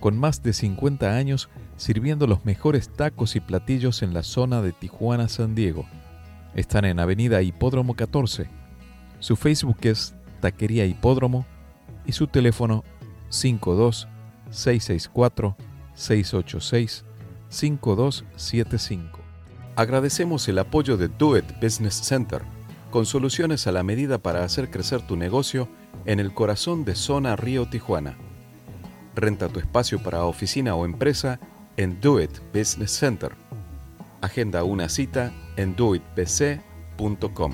Con más de 50 años sirviendo los mejores tacos y platillos en la zona de Tijuana, San Diego. Están en Avenida Hipódromo 14. Su Facebook es Taquería Hipódromo y su teléfono 52 664 686 5275. Agradecemos el apoyo de Do It Business Center, con soluciones a la medida para hacer crecer tu negocio en el corazón de Zona Río Tijuana. Renta tu espacio para oficina o empresa en Do It Business Center. Agenda una cita en doitbc.com.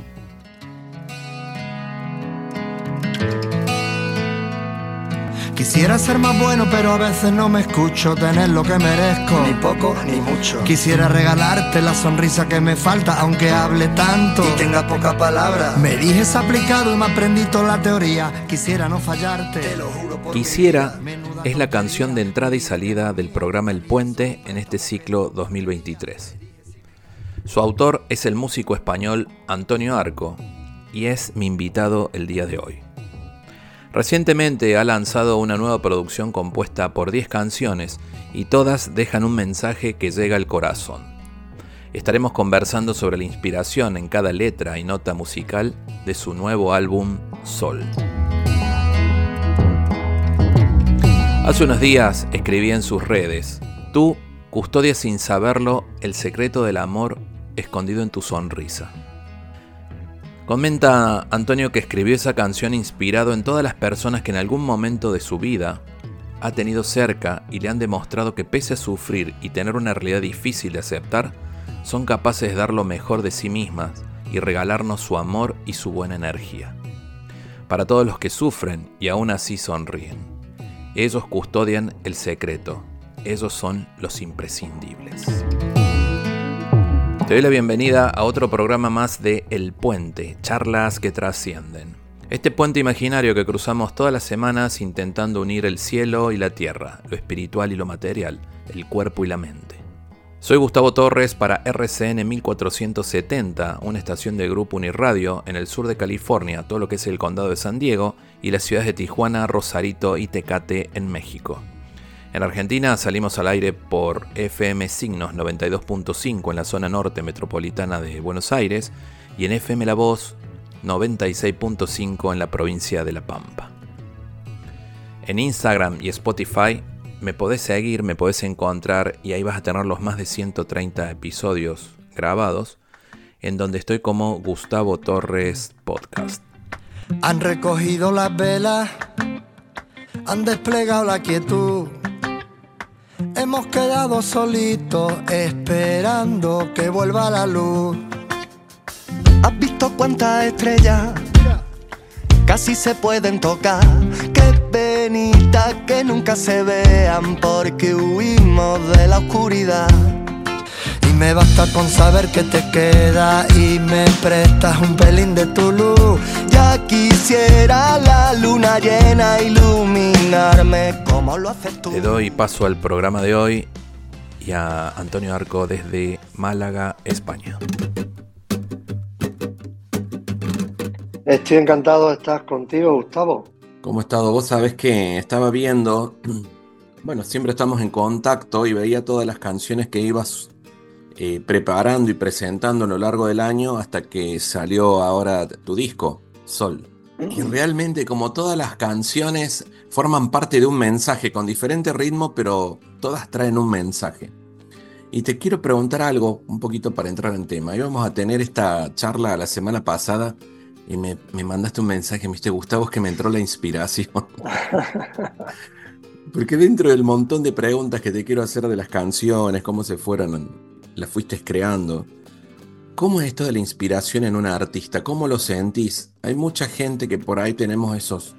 Quisiera ser más bueno, pero a veces no me escucho tener lo que merezco. Ni poco ni mucho. Quisiera regalarte la sonrisa que me falta, aunque hable tanto. Y tenga poca palabra. Me dijes aplicado y me aprendí toda la teoría. Quisiera no fallarte. Te lo juro por Quisiera es la canción de entrada y salida del programa El Puente en este ciclo 2023. Su autor es el músico español Antonio Arco y es mi invitado el día de hoy. Recientemente ha lanzado una nueva producción compuesta por 10 canciones y todas dejan un mensaje que llega al corazón. Estaremos conversando sobre la inspiración en cada letra y nota musical de su nuevo álbum Sol. Hace unos días escribí en sus redes, tú custodias sin saberlo el secreto del amor escondido en tu sonrisa. Comenta Antonio que escribió esa canción inspirado en todas las personas que en algún momento de su vida ha tenido cerca y le han demostrado que pese a sufrir y tener una realidad difícil de aceptar, son capaces de dar lo mejor de sí mismas y regalarnos su amor y su buena energía. Para todos los que sufren y aún así sonríen. Ellos custodian el secreto. Ellos son los imprescindibles. Te doy la bienvenida a otro programa más de El Puente, charlas que trascienden. Este puente imaginario que cruzamos todas las semanas intentando unir el cielo y la tierra, lo espiritual y lo material, el cuerpo y la mente. Soy Gustavo Torres para RCN 1470, una estación de Grupo Uniradio en el sur de California, todo lo que es el condado de San Diego, y las ciudades de Tijuana, Rosarito y Tecate en México. En Argentina salimos al aire por FM Signos 92.5 en la zona norte metropolitana de Buenos Aires y en FM La Voz 96.5 en la provincia de La Pampa. En Instagram y Spotify me podés seguir, me podés encontrar y ahí vas a tener los más de 130 episodios grabados en donde estoy como Gustavo Torres Podcast. Han recogido las velas, han desplegado la quietud. Hemos quedado solitos esperando que vuelva la luz. ¿Has visto cuántas estrellas casi se pueden tocar? Qué penita que nunca se vean porque huimos de la oscuridad. Me basta con saber que te queda y me prestas un pelín de tu luz. Ya quisiera la luna llena iluminarme como lo haces tú. Te doy paso al programa de hoy y a Antonio Arco desde Málaga, España. Estoy encantado de estar contigo, Gustavo. ¿Cómo has estado? Vos sabés que estaba viendo, bueno, siempre estamos en contacto y veía todas las canciones que ibas eh, preparando y presentando a lo largo del año hasta que salió ahora tu disco, Sol. Y realmente como todas las canciones forman parte de un mensaje con diferente ritmo, pero todas traen un mensaje. Y te quiero preguntar algo un poquito para entrar en tema. Íbamos a tener esta charla la semana pasada y me, me mandaste un mensaje, me dijiste, Gustavo, es que me entró la inspiración. Porque dentro del montón de preguntas que te quiero hacer de las canciones, cómo se fueron, las fuiste creando, ¿cómo es esto de la inspiración en una artista? ¿Cómo lo sentís? Hay mucha gente que por ahí tenemos esos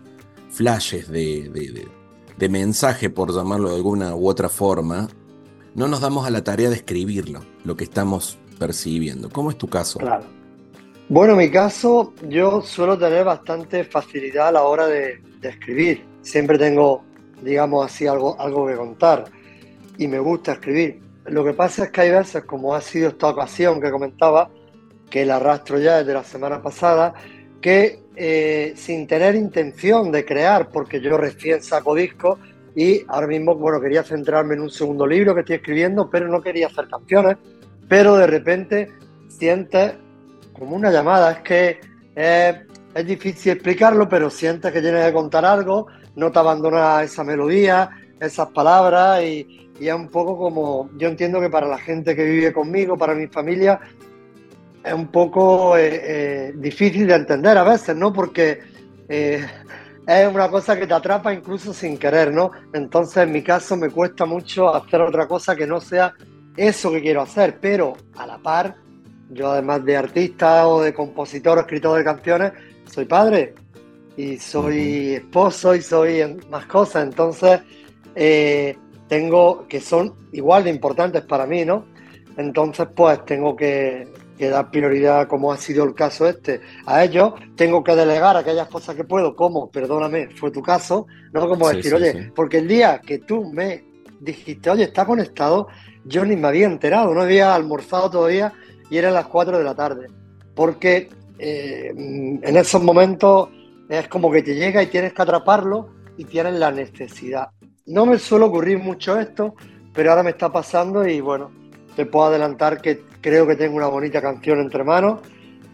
flashes de, de, de, de mensaje, por llamarlo de alguna u otra forma. No nos damos a la tarea de escribirlo, lo que estamos percibiendo. ¿Cómo es tu caso? Claro. Bueno, en mi caso, yo suelo tener bastante facilidad a la hora de, escribir. Siempre tengo, digamos así, algo, algo que contar y me gusta escribir. Lo que pasa es que hay veces, como ha sido esta ocasión que comentaba, que la arrastro ya desde la semana pasada, que eh, sin tener intención de crear, porque yo recién saco discos y ahora mismo, bueno, quería centrarme en un segundo libro que estoy escribiendo, pero no quería hacer canciones, pero de repente sientes como una llamada. Es que es difícil explicarlo, pero sientes que tienes que contar algo, no te abandonas esa melodía, esas palabras y, es un poco como, yo entiendo que para la gente que vive conmigo, para mi familia, es un poco eh, eh, difícil de entender a veces, ¿no? Porque eh, es una cosa que te atrapa incluso sin querer, ¿no? Entonces en mi caso me cuesta mucho hacer otra cosa que no sea eso que quiero hacer, pero a la par yo además de artista o de compositor o escritor de canciones, soy padre y soy esposo y soy más cosas. Entonces, eh, tengo que son igual de importantes para mí, ¿no? Entonces, pues tengo que, dar prioridad, como ha sido el caso este, a ellos. Tengo que delegar aquellas cosas que puedo, como, perdóname, fue tu caso, no como decir, oye, porque el día que tú me dijiste, oye, está conectado, yo ni me había enterado, no había almorzado todavía y eran las 4 de la tarde. Porque eh, en esos momentos es como que te llega y tienes que atraparlo y tienes la necesidad. No me suele ocurrir mucho esto, pero ahora me está pasando y bueno, te puedo adelantar que creo que tengo una bonita canción entre manos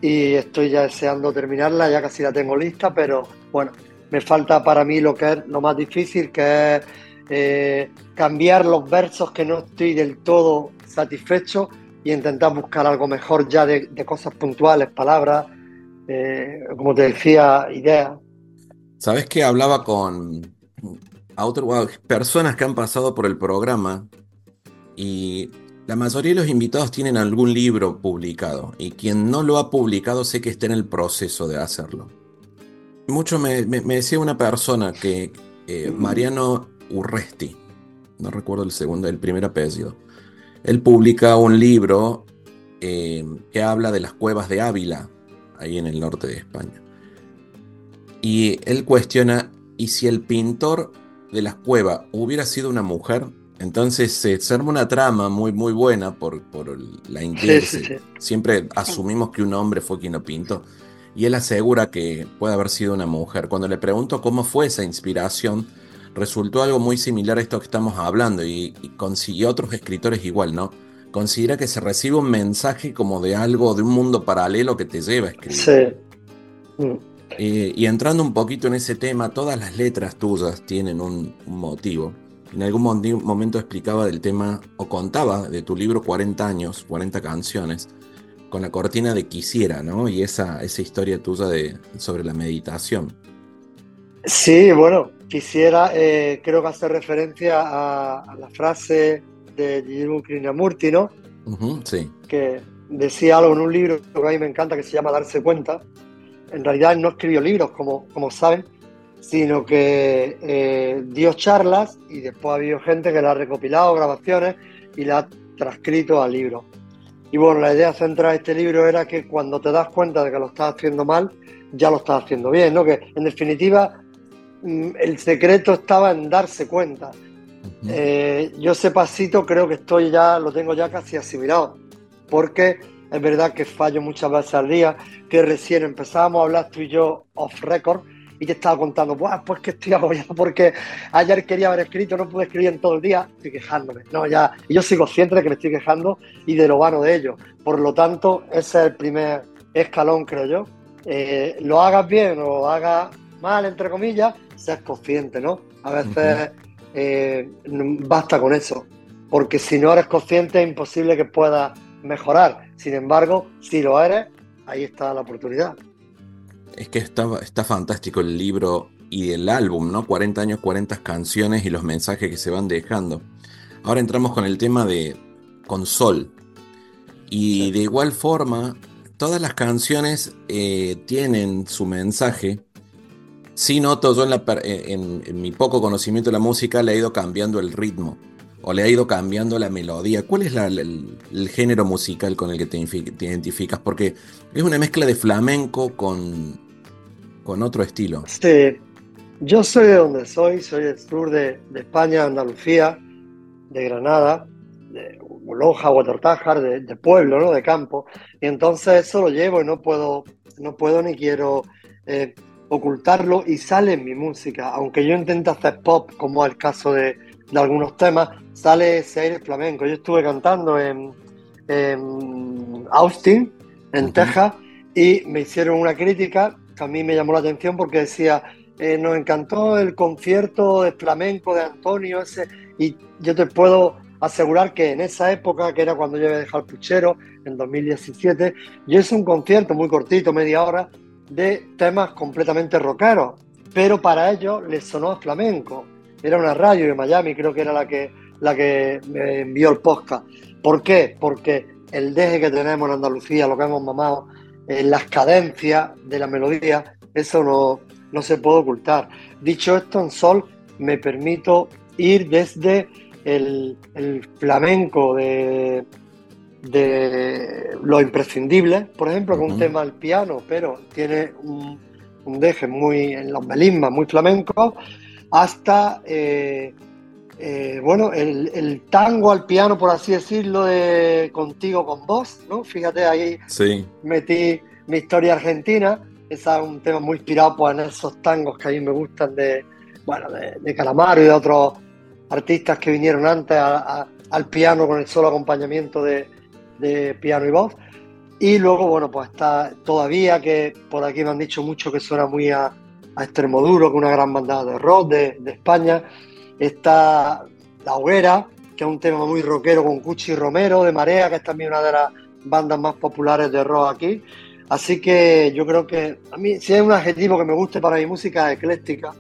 y estoy ya deseando terminarla, ya casi la tengo lista, pero bueno, me falta para mí lo que es lo más difícil, que es eh, cambiar los versos que no estoy del todo satisfecho y intentar buscar algo mejor ya de, cosas puntuales, palabras, eh, como te decía, ideas. Sabes que hablaba con personas que han pasado por el programa y la mayoría de los invitados tienen algún libro publicado y quien no lo ha publicado sé que está en el proceso de hacerlo. Mucho me, decía una persona que eh, Mariano Urresti, no recuerdo el segundo, el primer apellido, él publica un libro eh, que habla de las cuevas de Ávila, ahí en el norte de España. Y él cuestiona, ¿y si el pintor de las cuevas hubiera sido una mujer? Entonces se arma una trama muy, muy buena por, por la inglés. Siempre asumimos que un hombre fue quien lo pintó. Y él asegura que puede haber sido una mujer. Cuando le pregunto cómo fue esa inspiración, resultó algo muy similar a esto que estamos hablando y, consiguió otros escritores igual, ¿no? Considera que se recibe un mensaje como de algo, de un mundo paralelo que te lleva a escribir. Sí. Mm. Y entrando un poquito en ese tema, todas las letras tuyas tienen un, motivo. En algún momento explicaba del tema, o contaba de tu libro 40 años, 40 canciones, con la cortina de Quisiera, ¿no? Y esa, esa historia tuya de, sobre la meditación. Sí, bueno, quisiera, eh, creo que hacer referencia a, la frase de Guillermo Krishnamurti, ¿no? sí. Que decía algo en un libro que a mí me encanta que se llama Darse Cuenta. En realidad no escribió libros, como, como saben, sino que eh, dio charlas y después ha habido gente que la ha recopilado, grabaciones, y la ha transcrito al libro. Y bueno, la idea central de este libro era que cuando te das cuenta de que lo estás haciendo mal, ya lo estás haciendo bien, ¿no? Que en definitiva Mm, el secreto estaba en darse cuenta. Eh, yo ese pasito creo que estoy ya, lo tengo ya casi asimilado, porque es verdad que fallo muchas veces al día, que recién empezábamos a hablar tú y yo off record y te estaba contando, pues que estoy agobiado porque ayer quería haber escrito, no pude escribir en todo el día, estoy quejándome. No, ya, y yo soy consciente de que me estoy quejando y de lo vano de ello. Por lo tanto, ese es el primer escalón, creo yo. Eh, lo hagas bien o lo hagas mal, entre comillas, seas consciente, ¿no? A veces eh, basta con eso, porque si no eres consciente es imposible que puedas mejorar. Sin embargo, si lo eres, ahí está la oportunidad. Es que está, está fantástico el libro y el álbum, ¿no? 40 años, 40 canciones y los mensajes que se van dejando. Ahora entramos con el tema de Consol. Y de igual forma, todas las canciones eh, tienen su mensaje Sí noto, yo en, mi poco conocimiento de la música le he ido cambiando el ritmo. O le ha ido cambiando la melodía? ¿Cuál es el, género musical con el que te, identificas? Porque es una mezcla de flamenco con, con otro estilo. Sí, yo soy de donde soy, soy del sur de, España, Andalucía, de Granada, de Loja o de, de, pueblo, ¿no? de campo. Y entonces eso lo llevo y no puedo, no puedo ni quiero eh, ocultarlo y sale en mi música. Aunque yo intente hacer pop, como es el caso de, de algunos temas, sale ese aire flamenco. Yo estuve cantando en, Austin, en Texas, y me hicieron una crítica que a mí me llamó la atención porque decía, eh, nos encantó el concierto de flamenco de Antonio ese, y yo te puedo asegurar que en esa época, que era cuando yo había dejado el puchero, en 2017, yo hice un concierto muy cortito, media hora, de temas completamente rockeros, pero para ellos les sonó a flamenco. Era una radio de Miami, creo que era la que, la que me envió el podcast. ¿Por qué? Porque el deje que tenemos en Andalucía, lo que hemos mamado, en las cadencias de la melodía, eso no, no se puede ocultar. Dicho esto, en Sol me permito ir desde el, flamenco de, de lo imprescindible, por ejemplo, con un tema al piano, pero tiene un, un deje muy en los melismas, muy flamenco, hasta eh, eh, bueno, el, tango al piano, por así decirlo, de Contigo con vos, ¿no? Fíjate, ahí metí mi historia argentina, es un tema muy inspirado pues, en esos tangos que a mí me gustan de, bueno, de, Calamaro y de otros artistas que vinieron antes al piano con el solo acompañamiento de, piano y voz. Y luego, bueno, pues está todavía, que por aquí me han dicho mucho que suena muy a, a Extremoduro, que una gran banda de rock de, España. Está La Hoguera, que es un tema muy rockero con Cuchi Romero, de Marea, que es también una de las bandas más populares de rock aquí. Así que yo creo que a mí, si hay un adjetivo que me guste para mi música, ecléctica.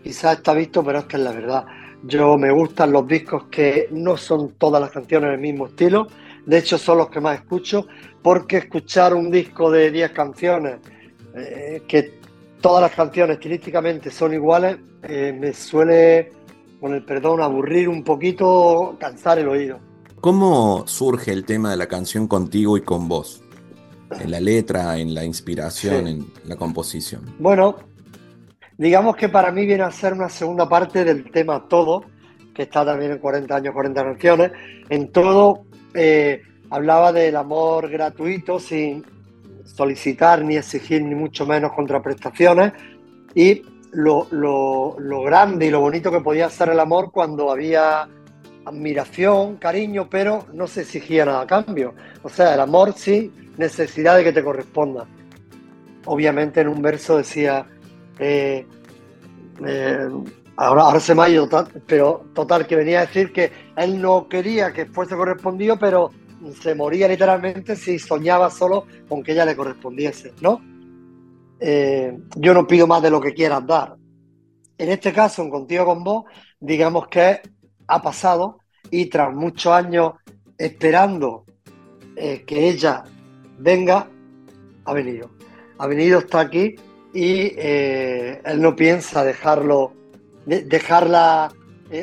Quizás está visto, pero es que es la verdad. Yo me gustan los discos que no son todas las canciones del mismo estilo. De hecho, son los que más escucho, porque escuchar un disco de 10 canciones eh, que todas las canciones estilísticamente son iguales, eh, me suele, con el perdón, aburrir un poquito, cansar el oído. ¿Cómo surge el tema de la canción contigo y con vos? En la letra, en la inspiración, en la composición. Bueno, digamos que para mí viene a ser una segunda parte del tema Todo, que está también en 40 años, 40 canciones. En Todo eh, hablaba del amor gratuito sin, solicitar ni exigir ni mucho menos contraprestaciones y lo, grande y lo bonito que podía ser el amor cuando había admiración, cariño, pero no se exigía nada a cambio. O sea, el amor sí, necesidad de que te corresponda. Obviamente en un verso decía, eh, eh, ahora, ahora se me ha ido, pero total, que venía a decir que él no quería que fuese correspondido, pero se moría literalmente si soñaba solo con que ella le correspondiese, ¿no? Eh, yo no pido más de lo que quieras dar. En este caso, en Contigo con vos, digamos que ha pasado y tras muchos años esperando eh, que ella venga, ha venido. Ha venido, está aquí y eh, él no piensa dejarlo, dejarla,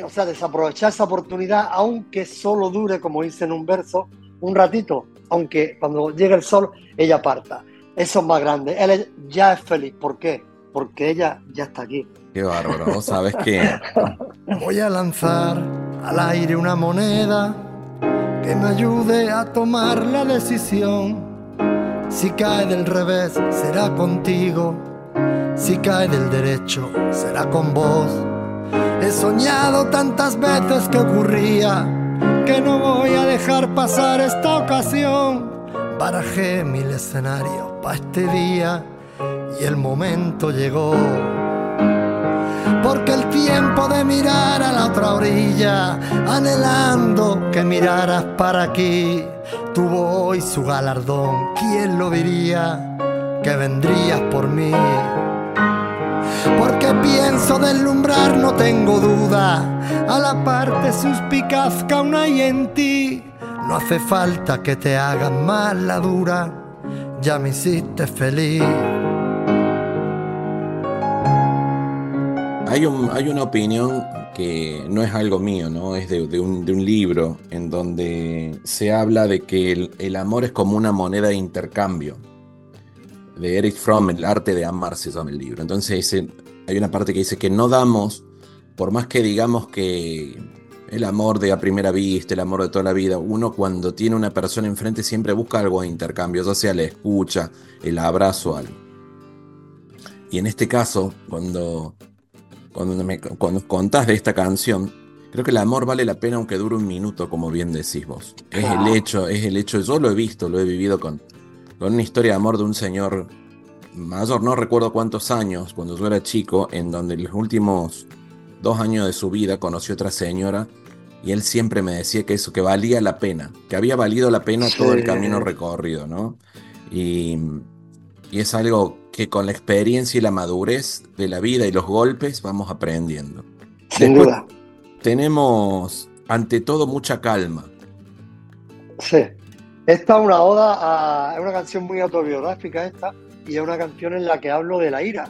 o sea, desaprovechar esa oportunidad, aunque solo dure, como dice en un verso, un ratito, aunque cuando llegue el sol ella parta. Eso es más grande. Él ya es feliz. ¿Por qué? Porque ella ya está aquí. Qué bárbaro, ¿sabes qué? Voy a lanzar al aire una moneda que me ayude a tomar la decisión. Si cae del revés, será contigo. Si cae del derecho, será con vos. He soñado tantas veces que ocurría que no voy a dejar pasar esta ocasión. Barajé mil escenarios para este día y el momento llegó. Porque el tiempo de mirar a la otra orilla, anhelando que miraras para aquí, tuvo hoy su galardón. ¿Quién lo diría que vendrías por mí? porque pienso deslumbrar, no tengo duda. A la parte suspicaz que aún hay en ti, no hace falta que te hagan más la dura, ya me hiciste feliz. Hay, un, hay una opinión que no es algo mío, ¿no? Es de, un, libro en donde se habla de que el, amor es como una moneda de intercambio. De Eric Fromm, El arte de amar se llama el libro. Entonces hay una parte que dice que no damos, por más que digamos que el amor de a primera vista, el amor de toda la vida, uno cuando tiene una persona enfrente siempre busca algo de intercambio, ya sea la escucha, el abrazo, algo. Y en este caso, cuando cuando me cuando contás de esta canción, creo que el amor vale la pena aunque dure un minuto, como bien decís vos. Es el hecho, es el hecho, yo lo he visto, lo he vivido con, con una historia de amor de un señor mayor, no recuerdo cuántos años, cuando yo era chico, en donde en los últimos dos años de su vida conoció otra señora y él siempre me decía que eso, que valía la pena, que había valido la pena todo el camino recorrido, ¿no? Y, y es algo que con la experiencia y la madurez de la vida y los golpes vamos aprendiendo. Sin duda. Tenemos ante todo mucha calma. Sí. Esta es una oda a. es una canción muy autobiográfica esta, y es una canción en la que hablo de la ira.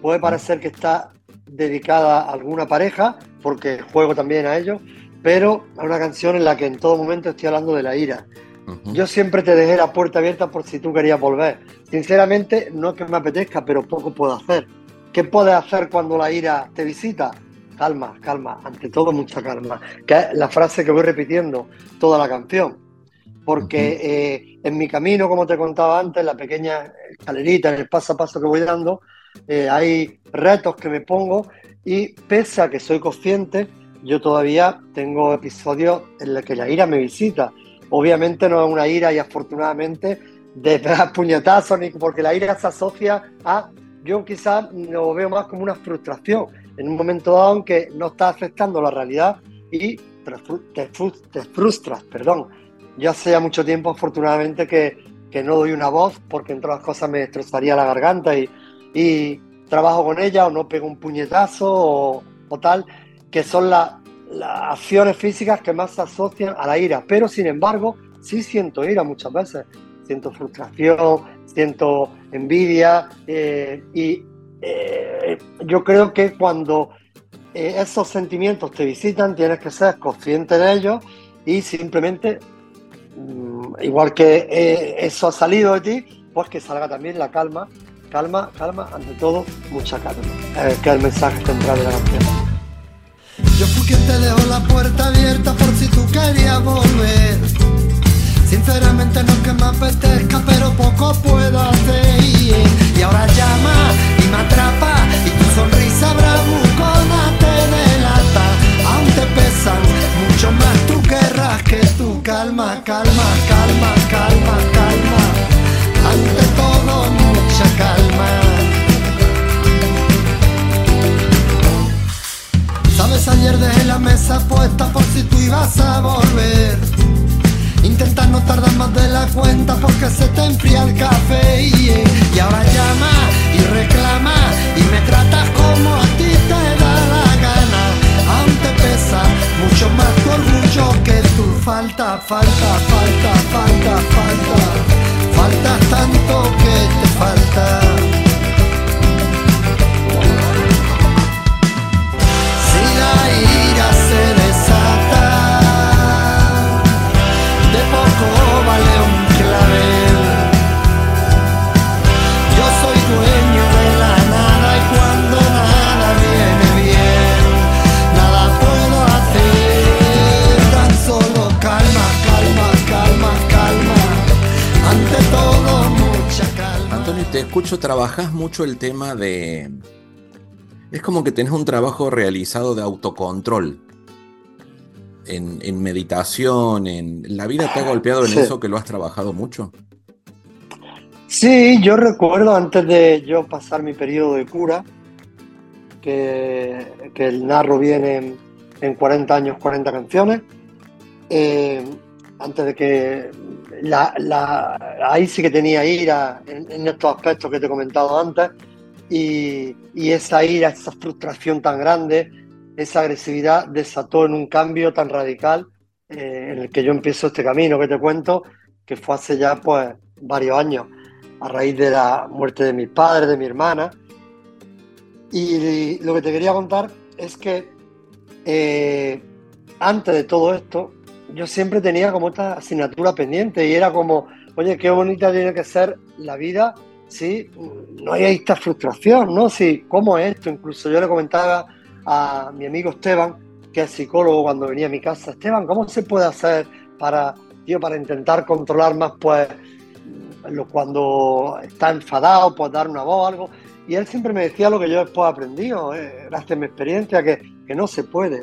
Puede parecer que está dedicada a alguna pareja, porque juego también a ello, pero es una canción en la que en todo momento estoy hablando de la ira. Yo siempre te dejé la puerta abierta por si tú querías volver. Sinceramente, no es que me apetezca, pero poco puedo hacer. ¿Qué puedes hacer cuando la ira te visita? Calma, calma, ante todo mucha calma. Que es la frase que voy repitiendo toda la canción. Porque eh, en mi camino, como te contaba antes, la pequeña escalerita, en el paso a paso que voy dando, eh, hay retos que me pongo y pese a que soy consciente, yo todavía tengo episodios en los que la ira me visita. Obviamente no es una ira y afortunadamente de pegar puñetazos, porque la ira se asocia a, yo quizás lo veo más como una frustración. En un momento dado en que no está afectando la realidad y te, frustras, perdón. Ya hace mucho tiempo afortunadamente que, que, no doy una voz porque entre las cosas me destrozaría la garganta y, y trabajo con ella o no pego un puñetazo o, o tal, que son las las acciones físicas que más se asocian a la ira, pero sin embargo sí siento ira muchas veces, siento frustración, siento envidia eh, y eh, yo creo que cuando eh, esos sentimientos te visitan tienes que ser consciente de ellos y simplemente, mm, igual que eso ha salido de ti, pues que salga también la calma, calma, calma, ante todo, mucha calma, que es el mensaje central de la canción. Yo fui quien te dejó la puerta abierta por si tú querías volver. Sinceramente no es que me apetezca, pero poco puedo hacer. Y ahora llama y me atrapa y tu sonrisa bravucona te delata. Aún te pesan mucho más tú querrás que tu calma, calma, calma, calma, calma. Ayer dejé la mesa puesta por si tú ibas a volver. Intenta no tardar más de la cuenta porque se te enfría el café y, ahora llama y reclama y me tratas como a ti te da la gana. Aún te pesa mucho más tu orgullo que tu falta, falta, falta, falta, falta. Falta tanto que te falta. Te escucho, trabajas mucho el tema de... Es como que tenés un trabajo realizado de autocontrol. En, meditación, en... ¿La vida te ha golpeado en eso que lo has trabajado mucho? Sí, yo recuerdo antes de yo pasar mi periodo de cura, que, el narro viene en, 40 años, 40 canciones, eh, antes de que la, ahí sí que tenía ira en, estos aspectos que te he comentado antes y, esa ira, esa frustración tan grande, esa agresividad desató en un cambio tan radical eh, en el que yo empiezo este camino que te cuento, que fue hace ya pues varios años, a raíz de la muerte de mis padres, de mi hermana. Y lo que te quería contar es que eh, antes de todo esto, yo siempre tenía como esta asignatura pendiente y era como, oye, qué bonita tiene que ser la vida si no hay esta frustración, ¿no? Si, ¿cómo es esto? Incluso yo le comentaba a mi amigo Esteban, que es psicólogo, cuando venía a mi casa, Esteban, ¿cómo se puede hacer para, para intentar controlar más, pues, cuando está enfadado, pues dar una voz algo? Y él siempre me decía lo que yo después he aprendido, eh, gracias a mi experiencia, que, que no se puede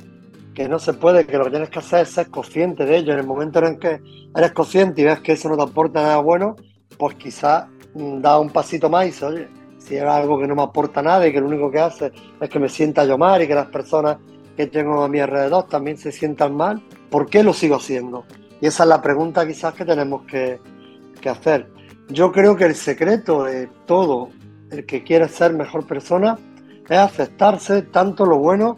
que no se puede, que lo que tienes que hacer es ser consciente de ello. En el momento en que eres consciente y ves que eso no te aporta nada bueno, pues quizás da un pasito más y dices, oye, si es algo que no me aporta nada y que lo único que hace es que me sienta yo mal y que las personas que tengo a mi alrededor también se sientan mal, ¿por qué lo sigo haciendo? Y esa es la pregunta quizás que tenemos que, que hacer. Yo creo que el secreto de todo el que quiere ser mejor persona es aceptarse tanto lo bueno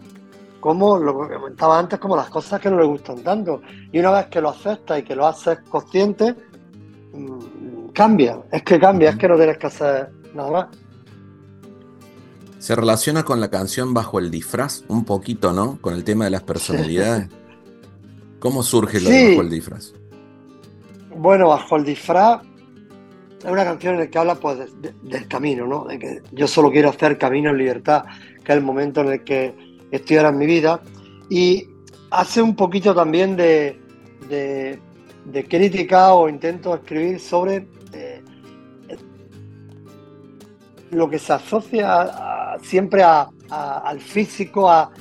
como lo que comentaba antes, como las cosas que no le gustan tanto. Y una vez que lo aceptas y que lo haces consciente, mm, cambia. Es que cambia, es que no tienes que hacer nada más. Se relaciona con la canción Bajo el disfraz, un poquito, ¿no? Con el tema de las personalidades. ¿Cómo surge lo de Bajo el disfraz? Bueno, Bajo el disfraz es una canción en la que habla pues, del camino, ¿no? De que yo solo quiero hacer camino en libertad, que es el momento en el que estoy ahora en mi vida. Y hace un poquito también de, de, crítica o intento escribir sobre lo que se asocia siempre al físico, a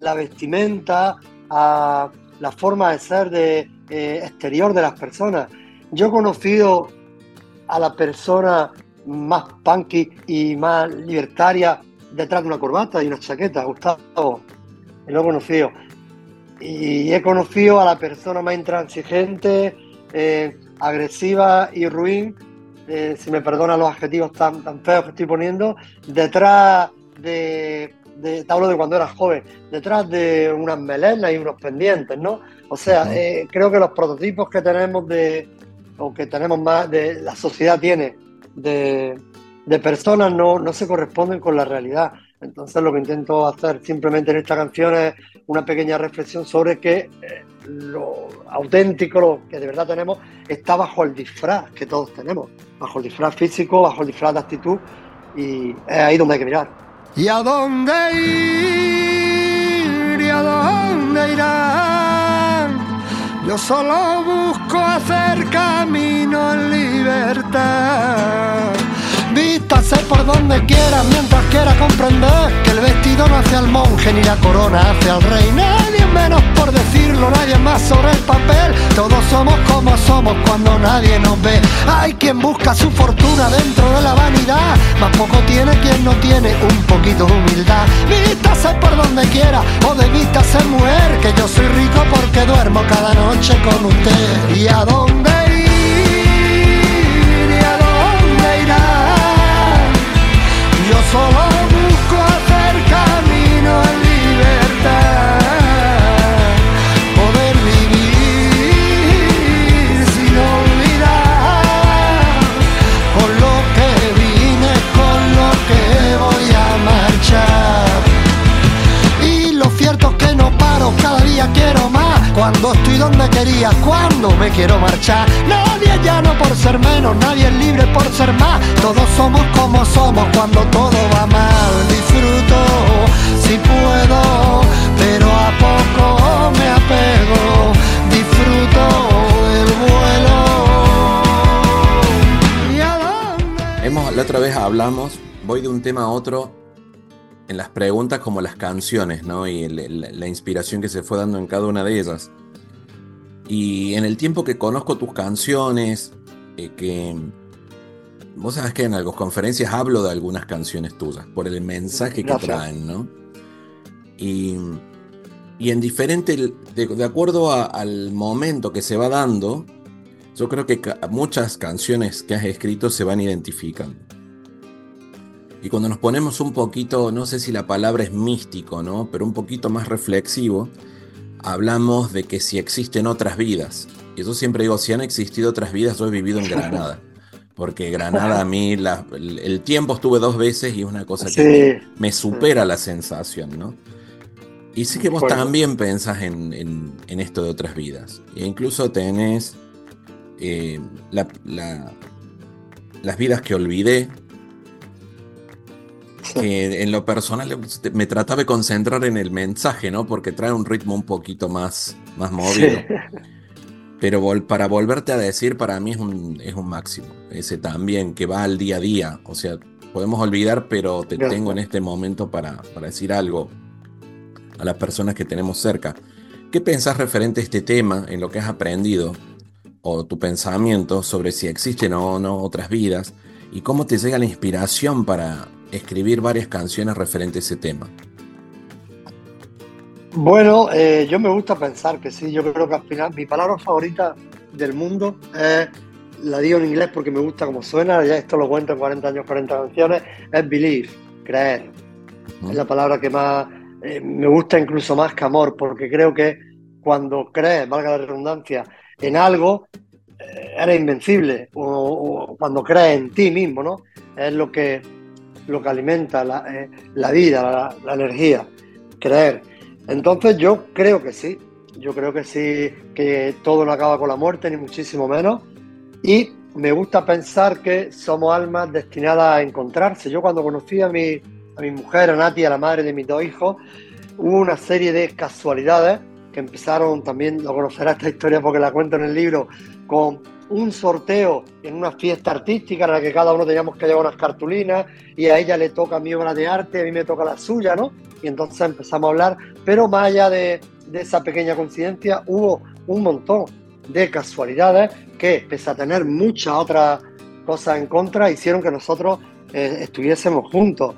la vestimenta, a la forma de ser de, eh, exterior de las personas. Yo he conocido a la persona más punky y más libertaria detrás de una corbata y una chaqueta, Gustavo. Lo he conocido. Y he conocido a la persona más intransigente, eh, agresiva y ruin, eh, si me perdonan los adjetivos tan, tan feos que estoy poniendo, detrás de, de, te hablo de cuando era joven, detrás de unas melenas y unos pendientes, ¿no? O sea, eh, creo que los prototipos que tenemos de, o que tenemos más, de la sociedad tiene de, de personas no, no se corresponden con la realidad. Entonces lo que intento hacer simplemente en esta canción es una pequeña reflexión sobre que eh, lo auténtico, lo que de verdad tenemos, está bajo el disfraz que todos tenemos, bajo el disfraz físico, bajo el disfraz de actitud y es ahí donde hay que mirar. ¿Y a dónde ir? ¿Y a dónde irán? Yo solo busco hacer camino en libertad Vístase por donde quiera mientras quiera comprender que el vestido no hace al monje ni la corona hace al rey. Nadie menos por decirlo, nadie más sobre el papel. Todos somos como somos cuando nadie nos ve. Hay quien busca su fortuna dentro de la vanidad, más poco tiene quien no tiene un poquito de humildad. Vístase por donde quiera o de vista ser mujer, que yo soy rico porque duermo cada noche con usted. ¿Y a dónde solo busco hacer camino en libertad, poder vivir sin olvidar con lo que vine, con lo que voy a marchar. Y lo cierto es que no paro, cada día quiero más, cuando estoy donde quería, cuando me quiero marchar. Nadie ya no por ser menos, nadie es libre por ser más. Todos somos como somos cuando todo va mal. Disfruto si puedo, pero a poco me apego. Disfruto el vuelo. Hemos, la otra vez hablamos, voy de un tema a otro en las preguntas como las canciones, ¿no? Y la inspiración que se fue dando en cada una de ellas. Y en el tiempo que conozco tus canciones, eh, que vos sabes que en algunas conferencias hablo de algunas canciones tuyas, por el mensaje que traen, ¿no? Y, en diferente, de, acuerdo al momento que se va dando, yo creo que muchas canciones que has escrito se van identificando. Y cuando nos ponemos un poquito, no sé si la palabra es místico, ¿no? Pero un poquito más reflexivo, hablamos de que si existen otras vidas. Y yo siempre digo, si han existido otras vidas, yo he vivido en Granada. porque Granada a mí, el, tiempo estuve dos veces y es una cosa que me, supera la sensación, ¿no? Y sí que vos también pensás en, esto de otras vidas. E incluso tenés eh, las vidas que olvidé, que en lo personal me trataba de concentrar en el mensaje, ¿no? Porque trae un ritmo un poquito más, más movido. Pero para volverte a decir, para mí es un, es un máximo. Ese también, que va al día a día. O sea, podemos olvidar, pero te tengo en este momento para, para decir algo a las personas que tenemos cerca. ¿Qué pensás referente a este tema, en lo que has aprendido, o tu pensamiento sobre si existen o no otras vidas, y cómo te llega la inspiración para escribir varias canciones referente a ese tema? Bueno, eh, yo me gusta pensar que sí, yo creo que al final mi palabra favorita del mundo es, la digo en inglés porque me gusta como suena, ya esto lo cuento en 40 años, 40 canciones, es believe, creer. Es la palabra que más eh, me gusta incluso más que amor, porque creo que cuando crees, valga la redundancia, en algo, eh, eres invencible, o, cuando crees en ti mismo, ¿no? Es lo que, lo que alimenta la, vida, la, la energía, creer. Entonces yo creo que sí, yo creo que sí, que todo no acaba con la muerte, ni muchísimo menos. Y me gusta pensar que somos almas destinadas a encontrarse. Yo cuando conocí a mi, a mi mujer, a Nati, a la madre de mis dos hijos, hubo una serie de casualidades que empezaron, también lo conocerá esta historia porque la cuento en el libro, con un sorteo en una fiesta artística en la que cada uno teníamos que llevar unas cartulinas y a ella le toca mi obra de arte, a mí me toca la suya, ¿no? Y entonces empezamos a hablar, pero más allá de, esa pequeña coincidencia, hubo un montón de casualidades que, pese a tener muchas otras cosas en contra, hicieron que nosotros eh, estuviésemos juntos.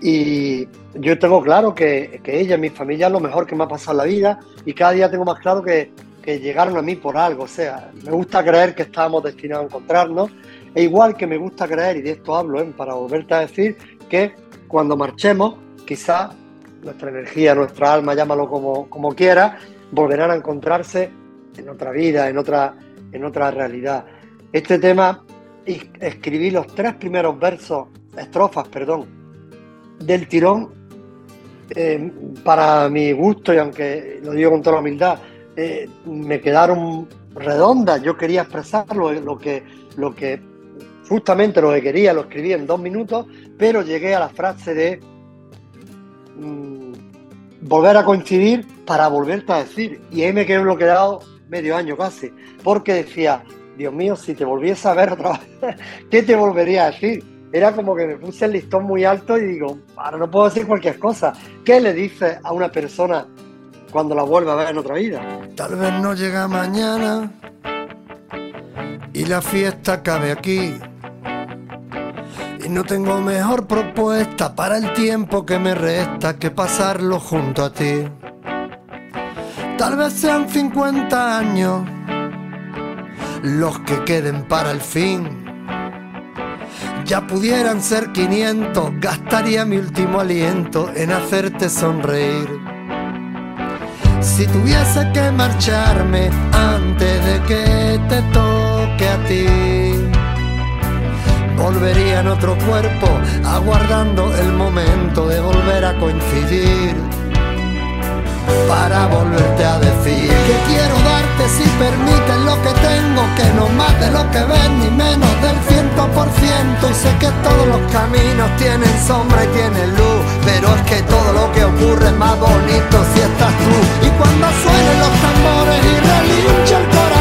Y yo tengo claro que, que ella, mi familia, es lo mejor que me ha pasado en la vida y cada día tengo más claro que que llegaron a mí por algo. O sea, me gusta creer que estábamos destinados a encontrarnos. E igual que me gusta creer, y de esto hablo, ¿eh? para volverte a decir, que cuando marchemos, quizá nuestra energía, nuestra alma, llámalo como, como quiera, volverán a encontrarse en otra vida, en otra, en otra realidad. Este tema, escribí los tres primeros versos, estrofas, perdón, del tirón, eh, para mi gusto, y aunque lo digo con toda humildad, eh, me quedaron redondas. Yo quería expresarlo, lo que, lo que justamente lo que quería, lo escribí en dos minutos, pero llegué a la frase de mm, volver a coincidir para volverte a decir. Y ahí me quedé bloqueado medio año casi, porque decía, Dios mío, si te volviese a ver otra vez, ¿qué te volvería a decir? Era como que me puse el listón muy alto y digo, ahora no puedo decir cualquier cosa. ¿Qué le dices a una persona cuando la vuelva a ver en otra vida. Tal vez no llega mañana y la fiesta cabe aquí. Y no tengo mejor propuesta para el tiempo que me resta que pasarlo junto a ti. Tal vez sean 50 años los que queden para el fin. Ya pudieran ser 500, gastaría mi último aliento en hacerte sonreír si tuviese que marcharme antes de que te toque a ti, volvería en otro cuerpo, aguardando el momento de volver a coincidir. Para volverte a decir que quiero darte si permites lo que tengo, que no más de lo que ves ni menos del ciento por ciento. Sé que todos los caminos tienen sombra y tienen luz, pero es que todo lo que ocurre es más bonito si estás tú. Y cuando suenen los tambores y relincha el corazón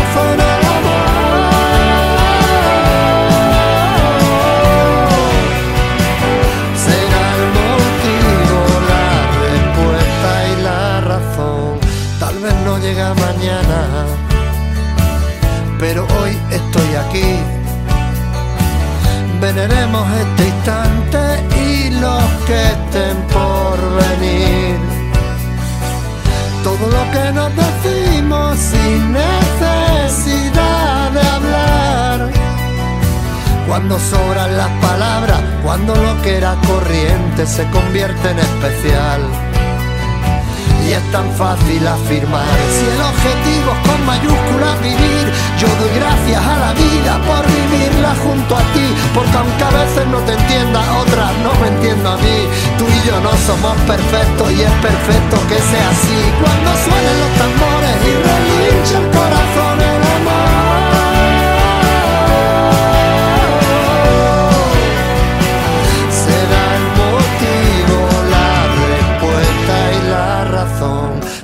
Veneremos este instante y los que estén por venir todo lo que nos decimos sin necesidad de hablar. Cuando sobran las palabras, cuando lo que era corriente se convierte en especial y es tan fácil afirmar. Si el objetivo es con mayúsculas vivir, yo doy gracias a la vida por vivirla junto a ti, porque aunque a veces no te entienda, otras no me entiendo a mí. Tú y yo no somos perfectos y es perfecto que sea así. Cuando suenen los tambores y relincha el corazón.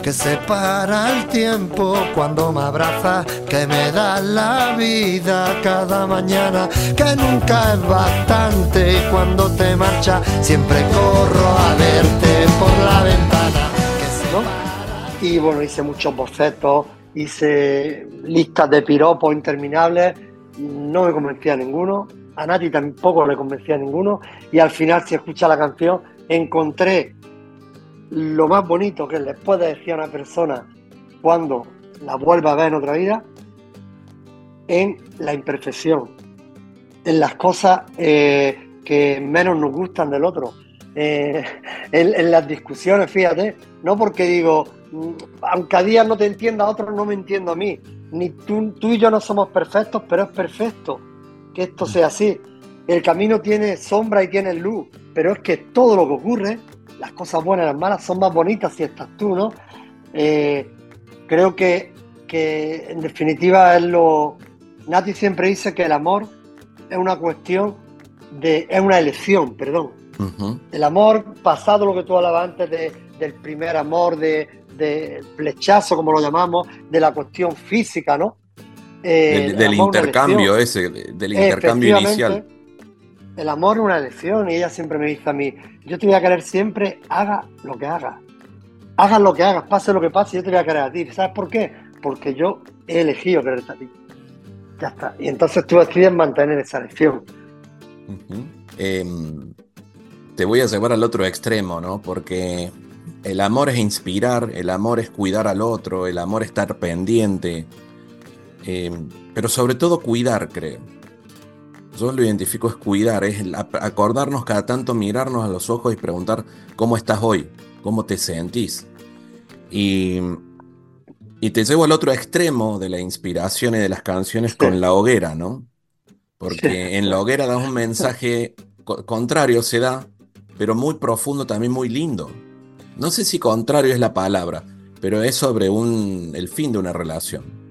Que separa el tiempo cuando me abrazas, que me das la vida cada mañana, que nunca es bastante y cuando te marchas siempre corro a verte por la ventana. que Y bueno, hice muchos bocetos, hice listas de piropos interminables, no me convencía ninguno, a Nati tampoco le convencía ninguno, y al final, si escucha la canción, encontré lo más bonito que les puede decir a una persona cuando la vuelva a ver en otra vida, en la imperfección, en las cosas eh, que menos nos gustan del otro, eh, en, las discusiones, fíjate, no porque digo, mm, aunque a días no te entienda, a otros no me entiendo a mí, ni tú, tú y yo no somos perfectos, pero es perfecto que esto sea así. El camino tiene sombra y tiene luz, pero es que todo lo que ocurre, las cosas buenas y las malas, son más bonitas si estás tú, ¿no? Eh, creo que, que en definitiva es lo... Nati siempre dice que el amor es una cuestión de... es una elección, perdón. El amor pasado, lo que tú hablabas antes de- del primer amor, de, de flechazo, como lo llamamos, de la cuestión física, ¿no? Eh, Del, intercambio ese, del intercambio inicial. El amor es una elección y ella siempre me dice a mí, yo te voy a querer siempre, haga lo que hagas. Hagas lo que hagas, pase lo que pase, yo te voy a querer a ti. ¿Sabes por qué? Porque yo he elegido quererte a ti. Ya está. Y entonces tú decides mantener esa elección. Em, te voy a llevar al otro extremo, ¿no? Porque el amor es inspirar, el amor es cuidar al otro, el amor es estar pendiente, em, pero sobre todo cuidar, creo. Yo lo identifico es cuidar, es acordarnos cada tanto, mirarnos a los ojos y preguntar cómo estás hoy, cómo te sentís. Y, y te llevo al otro extremo de la inspiración y de las canciones con la hoguera, ¿no? Porque en la hoguera das un mensaje co- contrario, se da, pero muy profundo, también muy lindo. No sé si contrario es la palabra, pero es sobre un, el fin de una relación.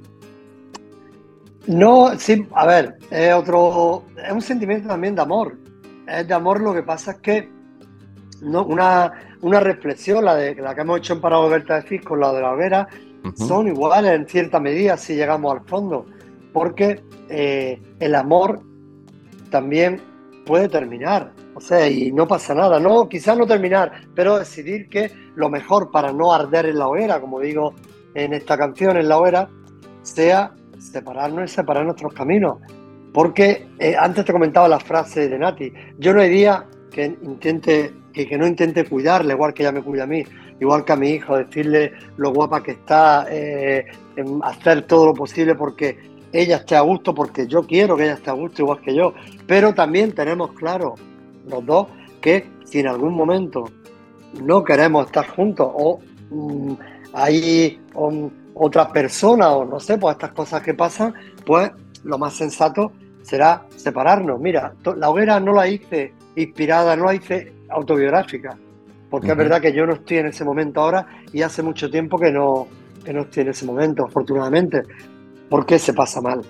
No, sí, a ver, es otro, es un sentimiento también de amor. Es de amor, lo que pasa es que no, una, una reflexión, la, de, la que hemos hecho en Para Volverte a decir con la de la hoguera, son iguales en cierta medida si llegamos al fondo, porque eh, el amor también puede terminar, o sea, y no pasa nada, no, quizás no terminar, pero decidir que lo mejor para no arder en la hoguera, como digo en esta canción, en la hoguera, sea separarnos y separar nuestros caminos. Porque eh, antes te comentaba la frase de Nati, yo no hay día que intente, que, no intente cuidarle, igual que ella me cuida a mí, igual que a mi hijo, decirle lo guapa que está, eh, en hacer todo lo posible porque ella esté a gusto, porque yo quiero que ella esté a gusto igual que yo. Pero también tenemos claro los dos que si en algún momento no queremos estar juntos o um, otras personas o no sé, pues estas cosas que pasan, pues lo más sensato será separarnos. Mira, la hoguera no la hice inspirada, no la hice autobiográfica, porque es Ujú. verdad que yo no estoy en ese momento ahora y hace mucho tiempo que no, que no estoy en ese momento, afortunadamente, porque se pasa mal.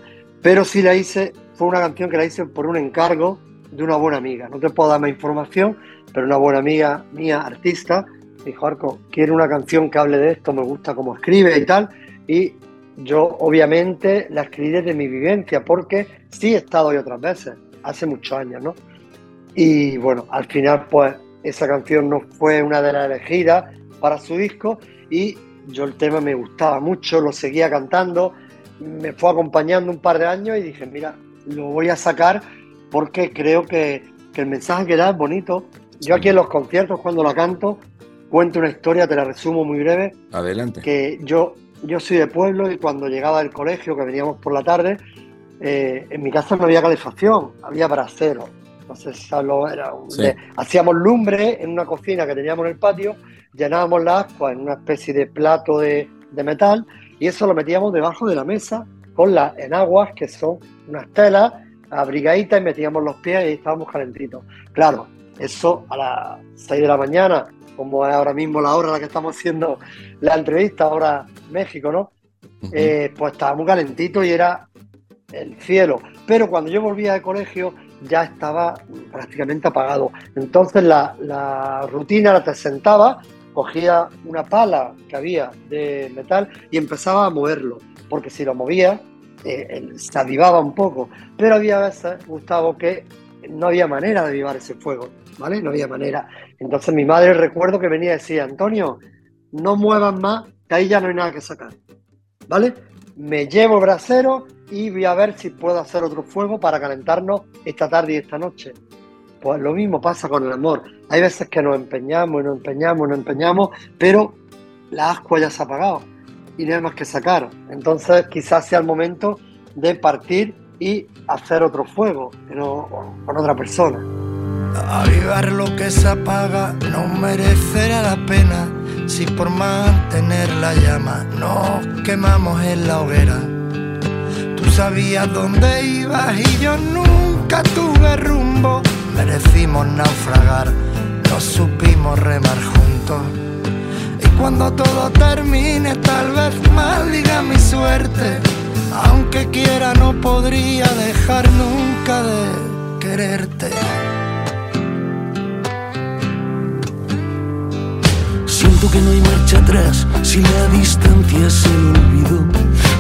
Pero sí la hice, fue una canción que la hice por un encargo de una buena amiga. No te puedo dar más información, pero una buena amiga mía, artista, dijo, Arco, quiero una canción que hable de esto, me gusta cómo escribe y tal. Y yo obviamente la escribí desde mi vivencia, porque sí he estado ahí otras veces, hace muchos años, ¿no? Y bueno, al final pues esa canción no fue una de las elegidas para su disco y yo el tema me gustaba mucho, lo seguía cantando, me fue acompañando un par de años y dije, mira, lo voy a sacar porque creo que, que el mensaje que da es bonito. Yo aquí en los conciertos cuando la canto cuento una historia, te la resumo muy breve, Adelante. que yo, yo soy de pueblo y cuando llegaba del colegio, que veníamos por la tarde, eh, en mi casa no había calefacción, había brasero. No sé si sabes lo era. un- Sí. de- hacíamos lumbre en una cocina que teníamos en el patio, llenábamos la agua en una especie de plato de, de metal y eso lo metíamos debajo de la mesa con las enaguas, que son unas telas abrigaditas, y metíamos los pies y estábamos calentitos. Claro, eso a las 6 de la mañana, como es ahora mismo la hora en la que estamos haciendo la entrevista, ahora México, ¿no? Eh, pues estaba muy calentito y era el cielo. Pero cuando yo volvía de colegio ya estaba prácticamente apagado. Entonces la, la rutina la te sentaba, cogía una pala que había de metal y empezaba a moverlo, porque si lo movía eh, se avivaba un poco. Pero había veces, Gustavo, que no había manera de avivar ese fuego, ¿vale? No había manera. Entonces mi madre recuerdo que venía y decía, Antonio, no muevas más, que ahí ya no hay nada que sacar, ¿vale? Me llevo el brasero y voy a ver si puedo hacer otro fuego para calentarnos esta tarde y esta noche. Pues lo mismo pasa con el amor. Hay veces que nos empeñamos y nos empeñamos y nos empeñamos, pero la ascua ya se ha apagado y no hay más que sacar. Entonces quizás sea el momento de partir y hacer otro fuego con otra persona. Avivar lo que se apaga no merecerá la pena si por mantener la llama nos quemamos en la hoguera. Tú sabías dónde ibas y yo nunca tuve rumbo. Merecimos naufragar, no supimos remar juntos. Y cuando todo termine, tal vez maldiga mi suerte aunque quiera no podría dejar nunca de quererte. Siento que no hay marcha atrás si la distancia es el olvido.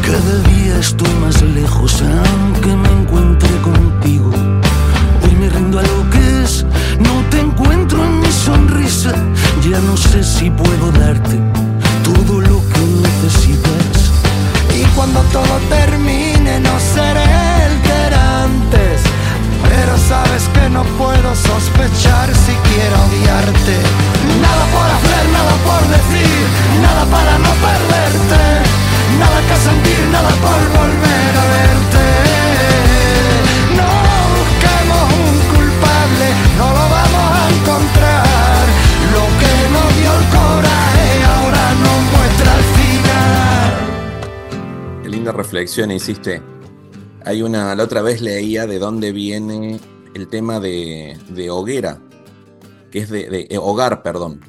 Cada día estoy más lejos aunque me encuentre contigo. Hoy me rindo a lo que es, no te encuentro en mi sonrisa. Ya no sé si puedo darte todo lo que necesitas y cuando todo termine no seré el que antes. Pero sabes que no puedo sospechar si quiero odiarte. Nada por hacer, nada por decir, nada para no perderte. Nada que sentir, nada por volver reflexión hiciste. Hay una, la otra vez leía de dónde viene el tema de, hoguera, que es de, eh, hogar, perdón,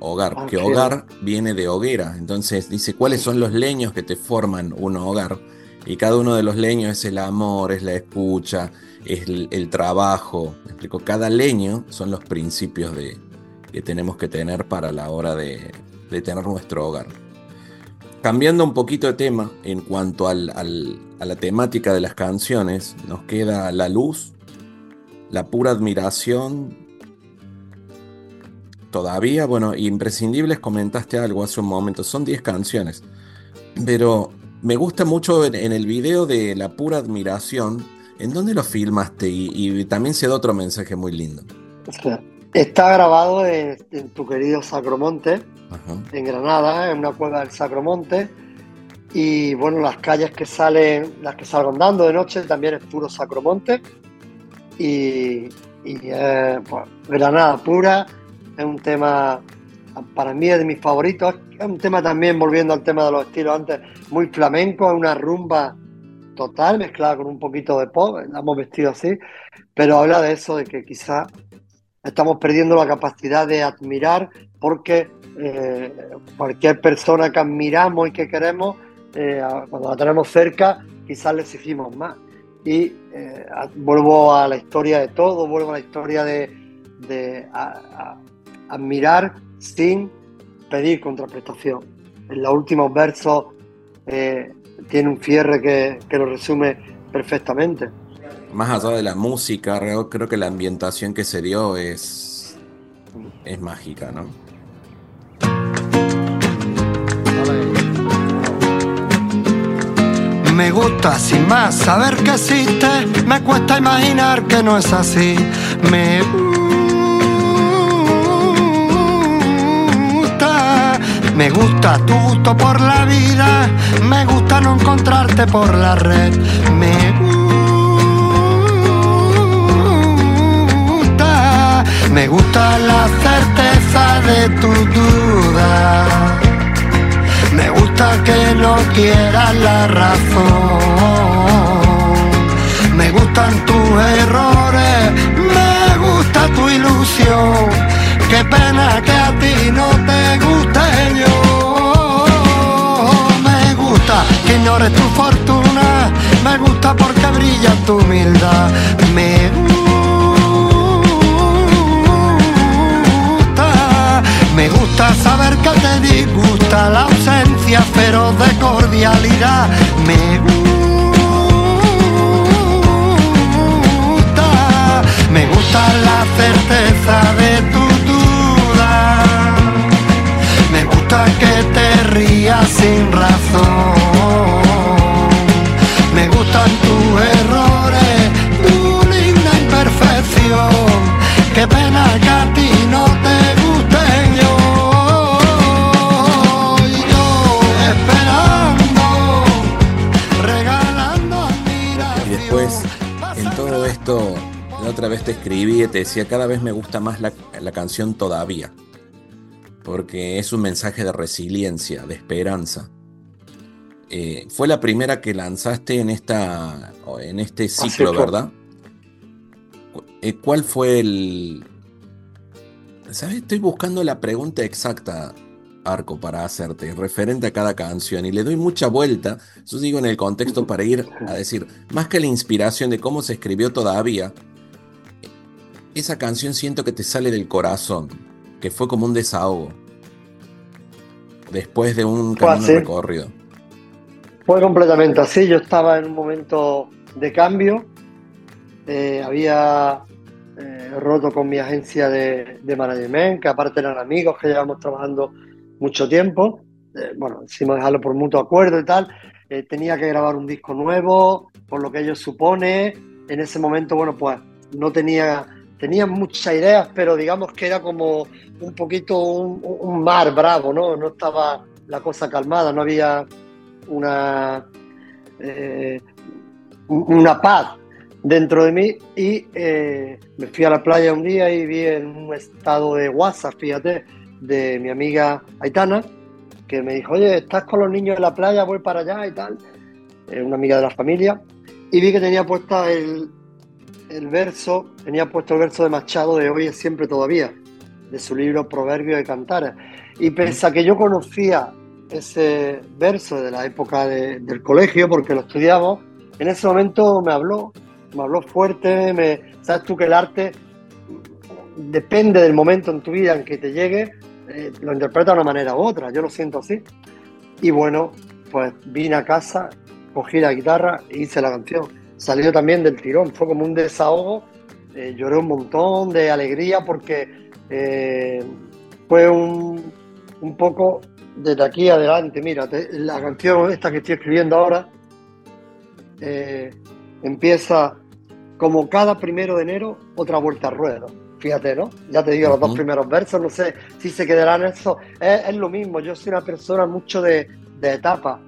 hogar, que hogar viene de hoguera. Entonces dice, ¿cuáles son los leños que te forman un hogar? Y cada uno de los leños es el amor, es la escucha, es el, trabajo. ¿Me explico? Cada leño son los principios de, que tenemos que tener para la hora de, de tener nuestro hogar. Cambiando un poquito de tema en cuanto a la temática de las canciones, nos queda la luz, la pura admiración. Todavía, bueno, imprescindibles, comentaste algo hace un momento, son 10 canciones, pero me gusta mucho en, el video de la pura admiración, ¿en dónde lo filmaste? Y, también se da otro mensaje muy lindo. Está grabado en tu querido Sacromonte, en Granada, en una cueva del Sacromonte. Y bueno, las calles que salen, las que salgo dando de noche también es puro Sacromonte. Y, pues, Granada pura, es un tema, para mí es de mis favoritos. Es un tema también, volviendo al tema de los estilos antes, muy flamenco, es una rumba total, mezclada con un poquito de pop, hemos vestido así, pero habla de eso, de que quizás estamos perdiendo la capacidad de admirar porque eh, cualquier persona que admiramos y que queremos, eh, cuando la tenemos cerca, quizás le exigimos más. Y eh, vuelvo a la historia de todo, vuelvo a la historia de, admirar sin pedir contraprestación. En los últimos versos tiene un cierre que, que lo resume perfectamente. Más allá de la música, creo que la ambientación que se dio es, es mágica, ¿no? me gusta sin más saber que existe, me cuesta imaginar que no es así. Me gusta, me gusta tu gusto por la vida, me gusta no encontrarte por la red. Me Me gusta la certeza de tu duda. Me gusta que no quieras la razón. Me gustan tus errores. Me gusta tu ilusión. Qué pena que a ti no te guste yo. Me gusta que ignores tu fortuna. Me gusta porque brilla tu humildad. Me gusta me gusta saber que te disgusta la ausencia feroz de cordialidad. Me gusta, me gusta la certeza de tu duda. Me gusta que te rías sin razón. Me gustan tus errores, tu linda imperfección. Qué pena otra vez te escribí y te decía, cada vez me gusta más la, la canción Todavía, porque es un mensaje de resiliencia, de esperanza. Eh, fue la primera que lanzaste en, esta, en este ciclo. ¿verdad? Eh, ¿Cuál fue el... ¿Sabes? Estoy buscando la pregunta exacta, Arco, para hacerte, referente a cada canción, y le doy mucha vuelta, yo digo en el contexto para ir a decir, más que la inspiración de cómo se escribió todavía, esa canción siento que te sale del corazón, que fue como un desahogo, después de un camino así. recorrido. Fue completamente así. Yo estaba en un momento de cambio. Eh, había eh, roto con mi agencia de, de management, que aparte eran amigos que llevamos trabajando mucho tiempo. Eh, bueno, decidimos dejarlo por mutuo acuerdo y tal. Tenía que grabar un disco nuevo, por lo que ello supone. En ese momento, bueno, pues no tenía, tenía muchas ideas, pero digamos que era como un poquito un, mar bravo, ¿no? No estaba la cosa calmada, no había una, eh, una paz dentro de mí y eh, me fui a la playa un día y vi en un estado de WhatsApp, fíjate, de mi amiga Aitana, que me dijo, oye, ¿estás con los niños en la playa? Voy para allá y tal. Eh, una amiga de la familia. Y vi que tenía puesta el, el verso, tenía puesto el verso de Machado de Hoy es siempre todavía, de su libro Proverbios de Cantares. Y pese que yo conocía ese verso de la época de- del colegio, porque lo estudiamos, en ese momento me habló, me habló fuerte, me, sabes tú que el arte depende del momento en tu vida en que te llegue, eh, lo interpreta de una manera u otra, yo lo siento así. Y bueno, pues vine a casa, cogí la guitarra e hice la canción. Salió también del tirón, fue como un desahogo, eh, lloré un montón de alegría porque eh, fue un, un poco desde aquí adelante. Mira, te- la canción esta que estoy escribiendo ahora eh, empieza como cada primero de enero, otra vuelta al ruedo. Fíjate, ¿no? Ya te digo, los dos primeros versos, no sé si se quedarán eso. Es, es lo mismo, yo soy una persona mucho de, de etapas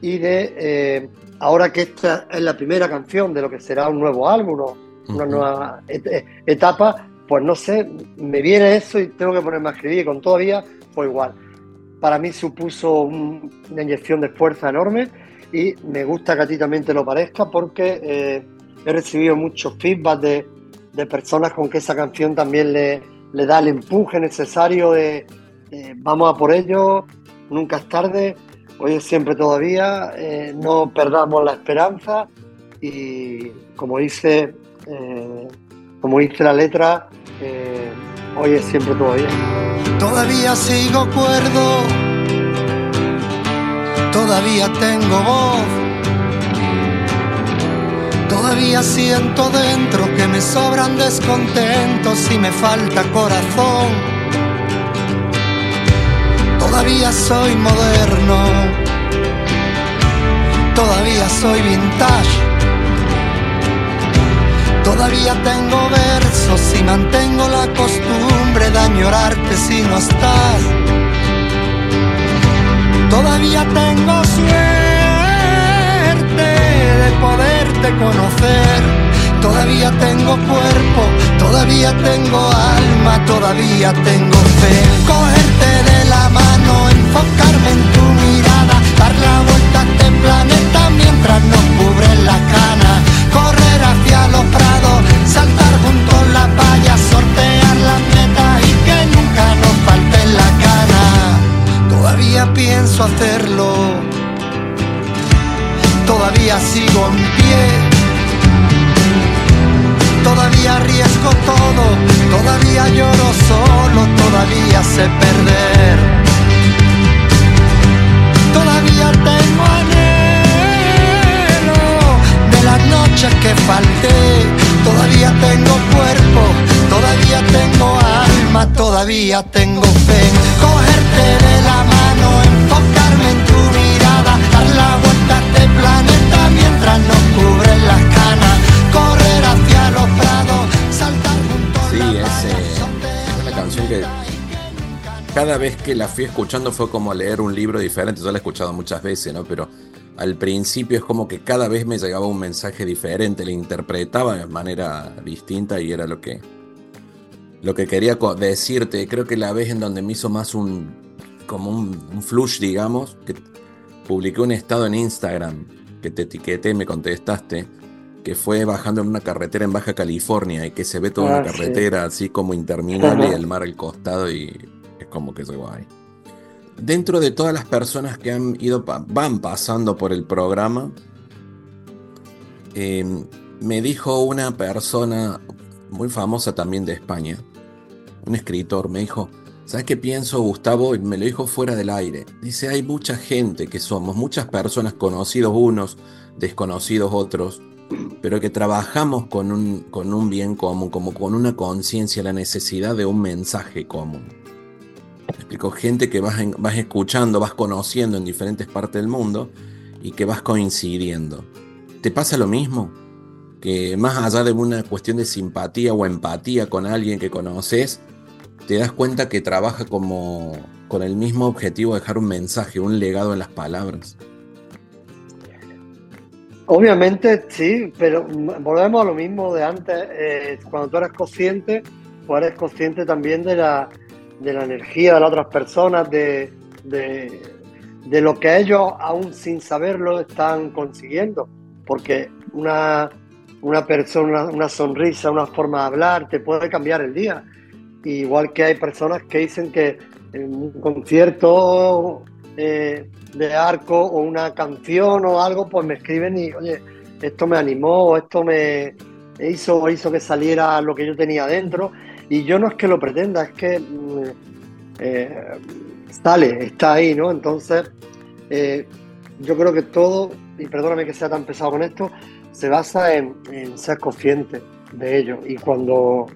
y de, eh, ahora que esta es la primera canción de lo que será un nuevo álbum o una nueva et- et- etapa, pues no sé, me viene eso y tengo que ponerme a escribir. Con todavía fue igual. Para mí supuso un- una inyección de fuerza enorme y me gusta que a ti también te lo parezca porque eh, he recibido muchos feedback de, de personas con que esa canción también le, le da el empuje necesario de eh, vamos a por ello, nunca es tarde, hoy es siempre todavía, eh, no perdamos la esperanza y como dice, eh, como dice la letra, eh, hoy es siempre todavía. Todavía sigo cuerdo, todavía tengo voz, todavía siento dentro que me sobran descontentos y me falta corazón. Todavía soy moderno, todavía soy vintage. Todavía tengo versos y mantengo la costumbre de añorarte si no estás. Todavía tengo suerte de poderte conocer. Todavía tengo cuerpo, todavía tengo alma, todavía tengo fe. Cogerte de la mano, enfocarme en tu mientras nos cubre la cana, correr hacia los prados, saltar junto a las vallas, sortear las metas y que nunca nos falte la cana. Todavía pienso hacerlo, todavía sigo en pie. Todavía arriesgo todo, todavía lloro solo, todavía sé perder. Todavía tengo noches que falté. Todavía tengo cuerpo, todavía tengo alma, todavía tengo fe. Cogerte de la mano, enfocarme en tu mirada, dar la vuelta a este planeta mientras nos cubren las canas, correr hacia los prados, saltar junto sí, es, eh, una canción que cada vez que la fui escuchando fue como leer un libro diferente. Yo la he escuchado muchas veces, ¿no? Pero al principio es como que cada vez me llegaba un mensaje diferente, la interpretaba de manera distinta y era lo que, lo que quería decirte. Creo que la vez en donde me hizo más un, como un, un flush, digamos, que publiqué un estado en Instagram que te etiqueté y me contestaste, que fue bajando en una carretera en Baja California y que se ve toda Ah, una sí. carretera así como interminable y el mar al costado y es como que es guay. Dentro de todas las personas que han ido van pasando por el programa, eh, me dijo una persona muy famosa también de España, un escritor, me dijo, ¿sabes qué pienso, Gustavo? Y me lo dijo fuera del aire. Dice, hay mucha gente que somos, muchas personas, conocidos unos, desconocidos otros, pero que trabajamos con un, con un bien común, como con una conciencia, la necesidad de un mensaje común. Me explico, gente que vas, en- vas escuchando, vas conociendo en diferentes partes del mundo y que vas coincidiendo. ¿Te pasa lo mismo? Que más allá de una cuestión de simpatía o empatía con alguien que conoces, te das cuenta que trabaja como con el mismo objetivo de dejar un mensaje, un legado en las palabras. Obviamente sí, pero volvemos a lo mismo de antes. eh, cuando tú eres consciente, pues eres consciente también de la, de la energía de las otras personas, de, de, de lo que ellos, aún sin saberlo, están consiguiendo. Porque una, una persona, una sonrisa, una forma de hablar, te puede cambiar el día. Igual que hay personas que dicen que en un concierto eh, de arco o una canción o algo, pues me escriben y, oye, esto me animó, esto me hizo, hizo que saliera lo que yo tenía dentro. Y yo no es que lo pretenda, es que mm, eh, sale, está ahí, ¿no? Entonces, eh, yo creo que todo, y perdóname que sea tan pesado con esto, se basa en, ser consciente de ello. Y cuando,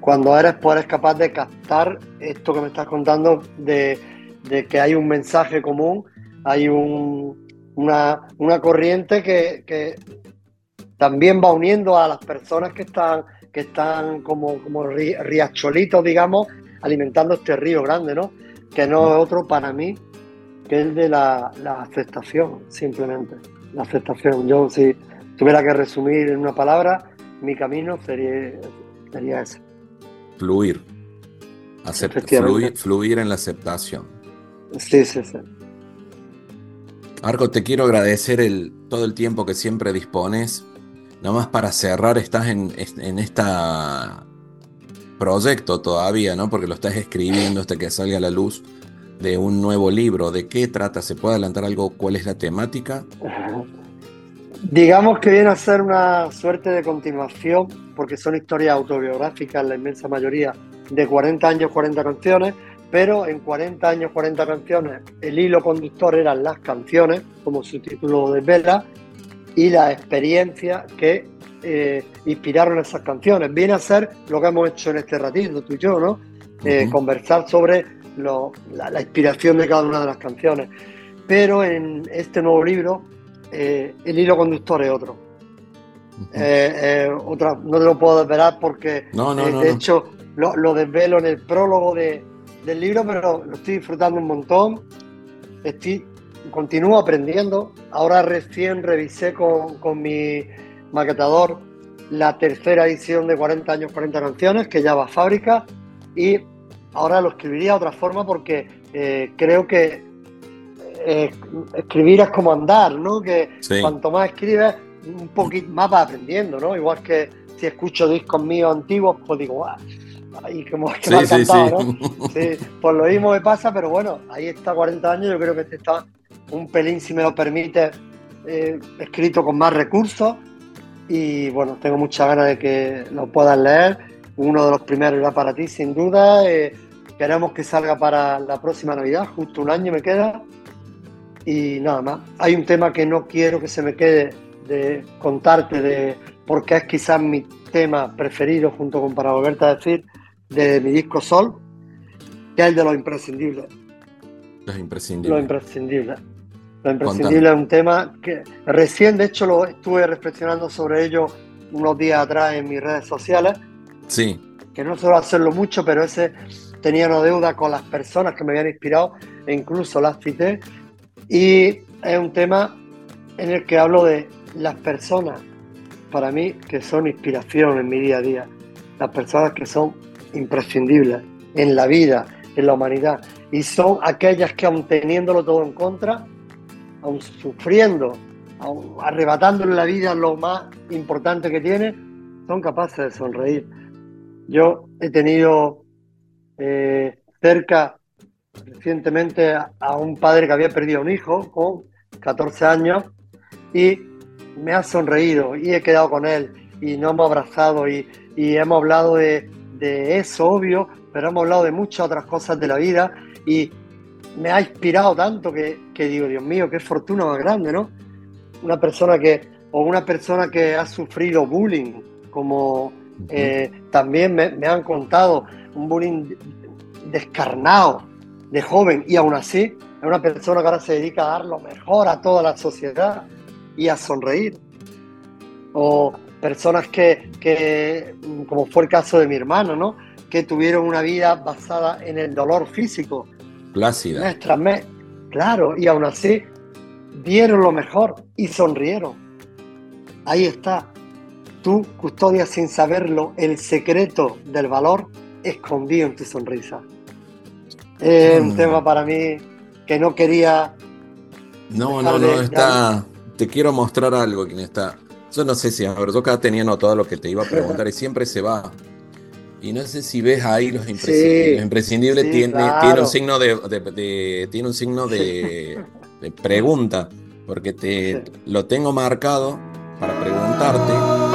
cuando eres, pues eres capaz de captar esto que me estás contando, de, de que hay un mensaje común, hay un, una, una corriente que, que también va uniendo a las personas que están, que están como, como ri- digamos, alimentando este río grande, ¿no? Que no es otro para mí que el de la, la aceptación, simplemente. La aceptación. Yo, si tuviera que resumir en una palabra, mi camino sería, sería ese. Fluir. Acept- fluir, fluir en la aceptación. Sí, sí, sí. Arco, te quiero agradecer el, todo el tiempo que siempre dispones. Nomás para cerrar, estás en, en esta proyecto todavía, ¿no? Porque lo estás escribiendo hasta que salga a la luz de un nuevo libro. ¿De qué trata? ¿Se puede adelantar algo? ¿Cuál es la temática? Digamos que viene a ser una suerte de continuación, porque son historias autobiográficas, la inmensa mayoría, de 40 años, 40 canciones, pero en 40 años, 40 canciones, el hilo conductor eran las canciones, como su título desvela, y la experiencia que eh, inspiraron esas canciones. Viene a ser lo que hemos hecho en este ratito, tú y yo, ¿no? Eh. Conversar sobre lo- la, la inspiración de cada una de las canciones. Pero en este nuevo libro, eh, el hilo conductor es otro. Otra, no te lo puedo desvelar porque, No, no, no, de hecho, lo, lo desvelo en el prólogo de- del libro, pero lo estoy disfrutando un montón. Estoy, continúo aprendiendo. Ahora recién revisé con, con mi maquetador la tercera edición de 40 años, 40 canciones, que ya va a fábrica, y ahora lo escribiría de otra forma porque eh, creo que eh, escribir es como andar, ¿no? Que Sí. cuanto más escribes, un poquito más vas aprendiendo, ¿no? Igual que si escucho discos míos antiguos, pues digo, ¡guau! Ahí como que Sí, me ha encantado, sí. ¿no? Sí, pues lo mismo me pasa, pero bueno, ahí está 40 años, yo creo que este está un pelín, si me lo permite, eh, escrito con más recursos y bueno, tengo muchas ganas de que lo puedas leer. Uno de los primeros era para ti, sin duda. eh, queremos que salga para la próxima Navidad, justo un año me queda. Y nada más. Hay un tema que no quiero que se me quede de contarte, de porque es quizás mi tema preferido, junto con Para Volverte a Decir, de mi disco Sol, que es el de lo imprescindible. Los imprescindibles. Lo imprescindible. Lo imprescindible es un tema que recién, de hecho, lo estuve reflexionando sobre ello unos días atrás en mis redes sociales. Sí. Que no suelo hacerlo mucho, pero ese tenía una deuda con las personas que me habían inspirado e incluso las cité. Y es un tema en el que hablo de las personas, para mí, que son inspiración en mi día a día. Las personas que son imprescindibles en la vida, en la humanidad. Y son aquellas que aun teniéndolo todo en contra, aun sufriendo, aun arrebatándole la vida lo más importante que tiene, son capaces de sonreír. Yo he tenido eh, cerca recientemente a un padre que había perdido un hijo con 14 años y me ha sonreído y he quedado con él y nos hemos abrazado y, hemos hablado de, eso, obvio, pero hemos hablado de muchas otras cosas de la vida y me ha inspirado tanto que, digo, Dios mío, qué fortuna más grande, ¿no? Una persona que, o una persona que ha sufrido bullying, como eh, también me, me, han contado, un bullying descarnado de joven y aún así es una persona que ahora se dedica a dar lo mejor a toda la sociedad y a sonreír. O personas que, como fue el caso de mi hermano, ¿no? que tuvieron una vida basada en el dolor físico. Plácida. Mes tras mes. Claro, y aún así dieron lo mejor y sonrieron. Ahí está. Tú custodias sin saberlo el secreto del valor escondido en tu sonrisa. Es un mm. tema para mí que no quería. No, no, no, está te quiero mostrar algo, quien está. Yo no sé si, a ver, yo acá tenía anotado lo que te iba a preguntar y siempre se va. Y no sé si ves ahí los imprescindibles. imprescindible tiene, tiene, un signo de, tiene un signo de, pregunta, porque te lo tengo marcado para preguntarte.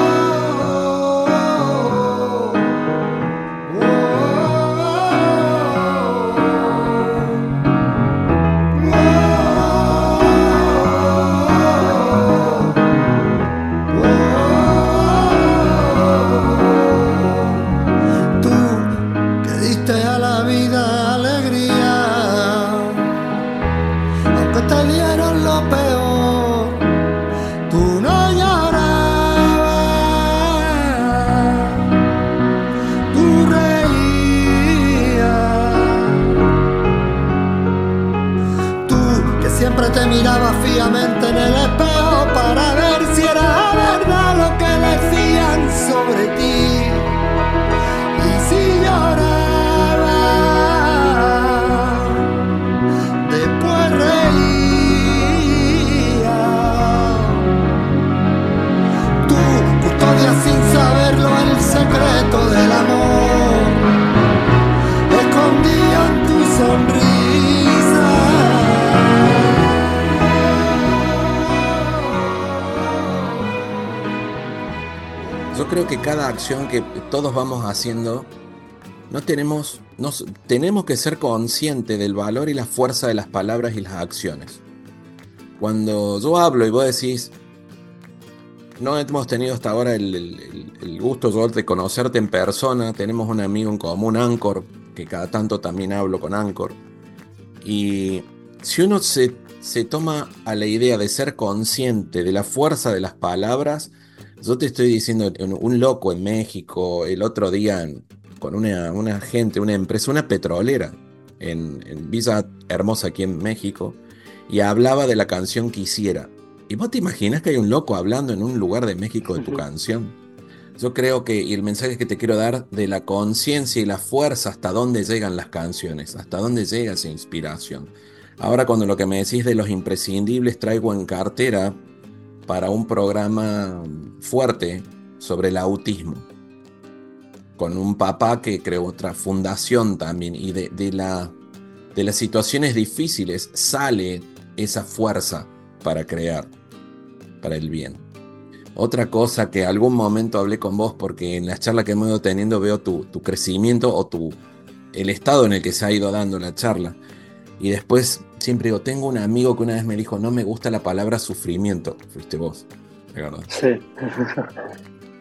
Cada acción que todos vamos haciendo, no tenemos, tenemos que ser conscientes del valor y la fuerza de las palabras y las acciones. Cuando yo hablo y vos decís, no hemos tenido hasta ahora el, gusto de conocerte en persona, tenemos un amigo en común, Anchor, que cada tanto también hablo con Anchor. Y si uno se, se toma a la idea de ser consciente de la fuerza de las palabras, yo te estoy diciendo, un loco en México, el otro día con una, gente, una empresa, una petrolera en, Visa Hermosa aquí en México, y hablaba de la canción Quisiera. ¿Y vos te imaginas que hay un loco hablando en un lugar de México de tu canción? Yo creo que, y el mensaje que te quiero dar de la conciencia y la fuerza hasta dónde llegan las canciones, hasta dónde llega esa inspiración. Ahora cuando lo que me decís de los imprescindibles traigo en cartera para un programa fuerte sobre el autismo, con un papá que creó otra fundación también, y de, la, de las situaciones difíciles sale esa fuerza para crear, para el bien. Otra cosa que algún momento hablé con vos, porque en las charlas que hemos ido teniendo veo tu, tu crecimiento o tu, el estado en el que se ha ido dando la charla. Y después siempre digo, tengo un amigo que una vez me dijo, no me gusta la palabra sufrimiento. Fuiste vos, Sí.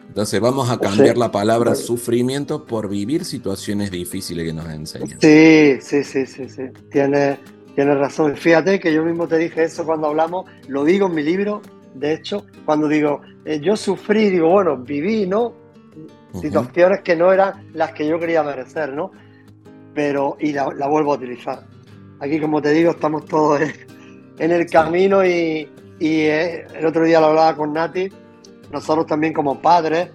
Entonces vamos a cambiar la palabra sufrimiento por vivir situaciones difíciles que nos enseñan. Sí, sí, sí, sí, sí. Tienes, tienes razón. Fíjate que yo mismo te dije eso cuando hablamos, lo digo en mi libro, de hecho, cuando digo, eh, yo sufrí, digo, bueno, viví, ¿no? Situaciones que no eran las que yo quería merecer, ¿no? Pero, y la, vuelvo a utilizar. Aquí, como te digo, estamos todos en, el camino y, eh, el otro día lo hablaba con Nati, nosotros también como padres,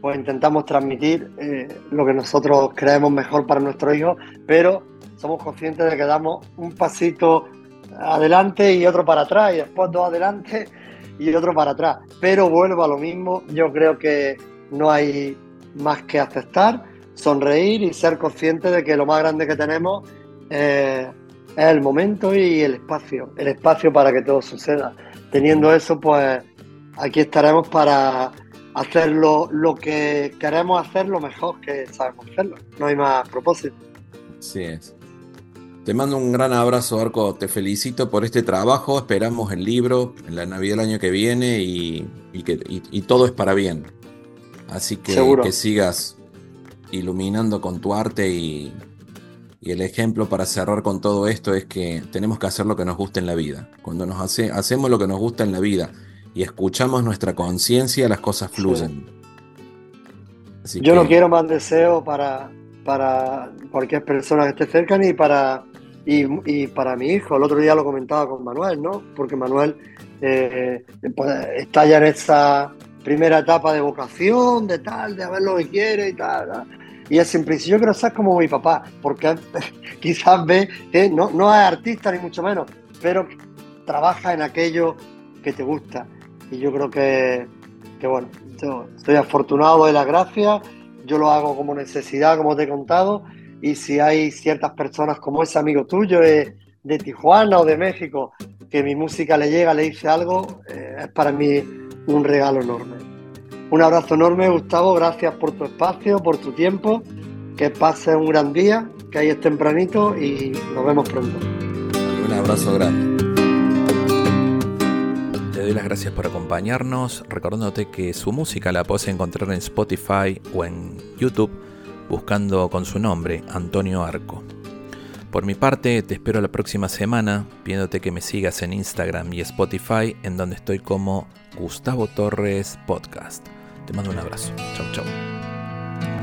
pues intentamos transmitir eh, lo que nosotros creemos mejor para nuestros hijos, pero somos conscientes de que damos un pasito adelante y otro para atrás, y después dos adelante y otro para atrás. Pero vuelvo a lo mismo, yo creo que no hay más que aceptar, sonreír y ser consciente de que lo más grande que tenemos es el momento y el espacio, el espacio para que todo suceda. Teniendo eso, pues aquí estaremos para hacer lo, que queremos hacer lo mejor que sabemos hacerlo. No hay más propósito. Así es. Te mando un gran abrazo, Arco. Te felicito por este trabajo. Esperamos el libro en la Navidad del año que viene y, que, todo es para bien. Así que que sigas iluminando con tu arte y, el ejemplo para cerrar con todo esto es que tenemos que hacer lo que nos gusta en la vida. Cuando nos hace, hacemos lo que nos gusta en la vida y escuchamos nuestra conciencia, las cosas fluyen. Yo no quiero más deseo para, para cualquier persona que esté cerca ni para, y, para mi hijo. El otro día lo comentaba con Manuel, ¿no? Porque Manuel eh, pues, está ya en esa primera etapa de vocación, de tal, de ver lo que quiere y tal. Y es siempre dice, yo quiero ser como mi papá, porque quizás ve que no, no es artista ni mucho menos, pero trabaja en aquello que te gusta y yo creo que, bueno, yo estoy afortunado de la gracia, yo lo hago como necesidad, como te he contado, y si hay ciertas personas como ese amigo tuyo de, Tijuana o de México, que mi música le llega, le dice algo, eh, es para mí un regalo enorme. Un abrazo enorme, Gustavo, gracias por tu espacio, por tu tiempo, que pases un gran día, que ahí es tempranito y nos vemos pronto. Un abrazo grande. Te doy las gracias por acompañarnos, recordándote que su música la puedes encontrar en Spotify o en YouTube buscando con su nombre, Antonio Arco. Por mi parte, te espero la próxima semana, pidiéndote que me sigas en Instagram y Spotify, en donde estoy como Gustavo Torres Podcast. Te mando un abrazo. Chau, chau.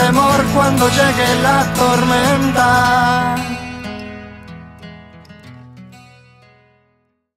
temor cuando llegue la tormenta.